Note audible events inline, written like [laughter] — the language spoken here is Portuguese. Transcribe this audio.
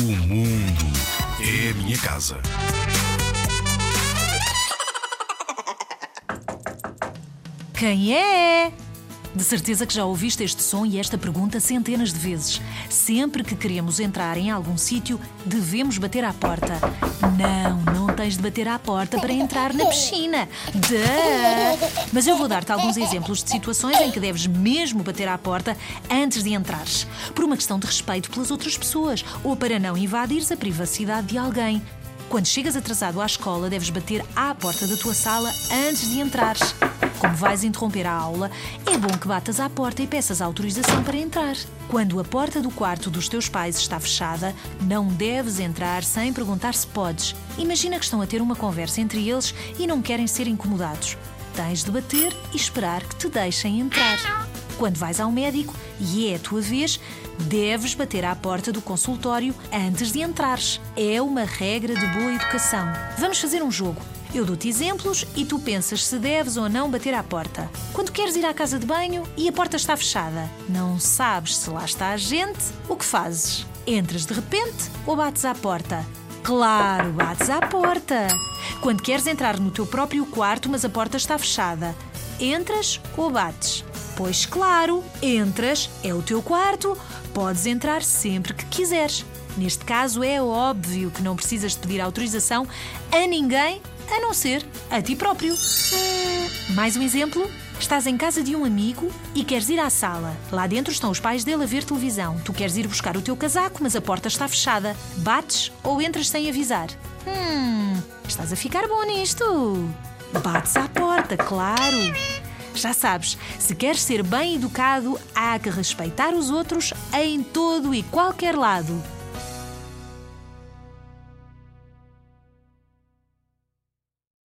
O mundo é a minha casa. Quem é? De certeza que já ouviste este som e esta pergunta centenas de vezes. Sempre que queremos entrar em algum sítio, devemos bater à porta. Não, não tens de bater à porta para entrar na [laughs] piscina. Duh! Mas eu vou dar-te alguns exemplos de situações em que deves mesmo bater à porta antes de entrares. Por uma questão de respeito pelas outras pessoas ou para não invadires a privacidade de alguém. Quando chegas atrasado à escola, deves bater à porta da tua sala antes de entrares. Como vais interromper a aula, é bom que batas à porta e peças autorização para entrar. Quando a porta do quarto dos teus pais está fechada, não deves entrar sem perguntar se podes. Imagina que estão a ter uma conversa entre eles e não querem ser incomodados. Tens de bater e esperar que te deixem entrar. Quando vais ao médico e é a tua vez, deves bater à porta do consultório antes de entrares. É uma regra de boa educação. Vamos fazer um jogo. Eu dou-te exemplos e tu pensas se deves ou não bater à porta. Quando queres ir à casa de banho e a porta está fechada, não sabes se lá está a gente, o que fazes? Entras de repente ou bates à porta? Claro, bates à porta. Quando queres entrar no teu próprio quarto, mas a porta está fechada, entras ou bates? Pois claro, entras, é o teu quarto, podes entrar sempre que quiseres. Neste caso, é óbvio que não precisas de pedir autorização a ninguém a não ser a ti próprio. Hum, mais um exemplo? Estás em casa de um amigo e queres ir à sala. Lá dentro estão os pais dele a ver televisão. Tu queres ir buscar o teu casaco, mas a porta está fechada. Bates ou entras sem avisar? Hum, estás a ficar bom nisto. Bates à porta, claro. Já sabes, se queres ser bem educado, há que respeitar os outros em todo e qualquer lado.